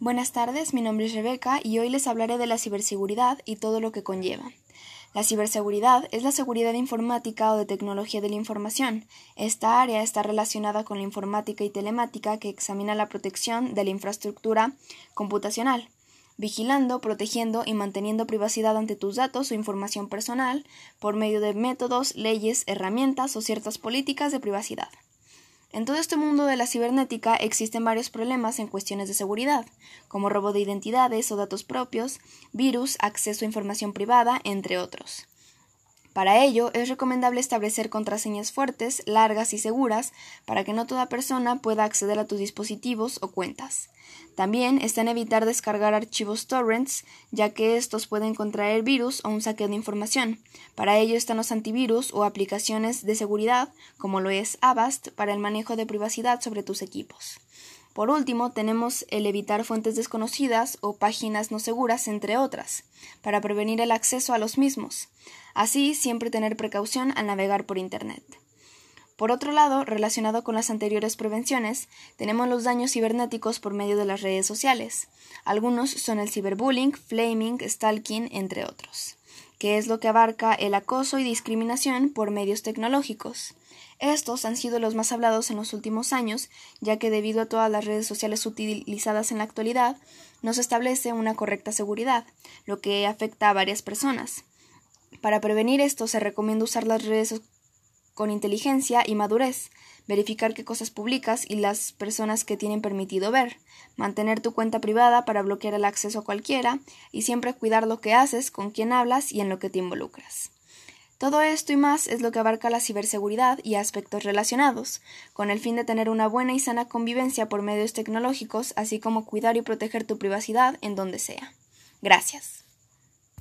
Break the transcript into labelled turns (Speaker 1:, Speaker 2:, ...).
Speaker 1: Buenas tardes, mi nombre es Rebeca y hoy les hablaré de la ciberseguridad y todo lo que conlleva. La ciberseguridad es la seguridad informática o de tecnología de la información. Esta área está relacionada con la informática y telemática que examina la protección de la infraestructura computacional, vigilando, protegiendo y manteniendo privacidad ante tus datos o información personal por medio de métodos, leyes, herramientas o ciertas políticas de privacidad. En todo este mundo de la cibernética existen varios problemas en cuestiones de seguridad, como robo de identidades o datos propios, virus, acceso a información privada, entre otros. Para ello, es recomendable establecer contraseñas fuertes, largas y seguras para que no toda persona pueda acceder a tus dispositivos o cuentas. También está en evitar descargar archivos torrents, ya que estos pueden contraer virus o un saqueo de información. Para ello están los antivirus o aplicaciones de seguridad, como lo es Avast, para el manejo de privacidad sobre tus equipos. Por último, tenemos el evitar fuentes desconocidas o páginas no seguras, entre otras, para prevenir el acceso a los mismos. Así, siempre tener precaución al navegar por Internet. Por otro lado, relacionado con las anteriores prevenciones, tenemos los daños cibernéticos por medio de las redes sociales. Algunos son el ciberbullying, flaming, stalking, entre otros que es lo que abarca el acoso y discriminación por medios tecnológicos. Estos han sido los más hablados en los últimos años, ya que debido a todas las redes sociales utilizadas en la actualidad, no se establece una correcta seguridad, lo que afecta a varias personas. Para prevenir esto se recomienda usar las redes con inteligencia y madurez, verificar qué cosas publicas y las personas que tienen permitido ver, mantener tu cuenta privada para bloquear el acceso a cualquiera y siempre cuidar lo que haces, con quién hablas y en lo que te involucras. Todo esto y más es lo que abarca la ciberseguridad y aspectos relacionados, con el fin de tener una buena y sana convivencia por medios tecnológicos, así como cuidar y proteger tu privacidad en donde sea. Gracias.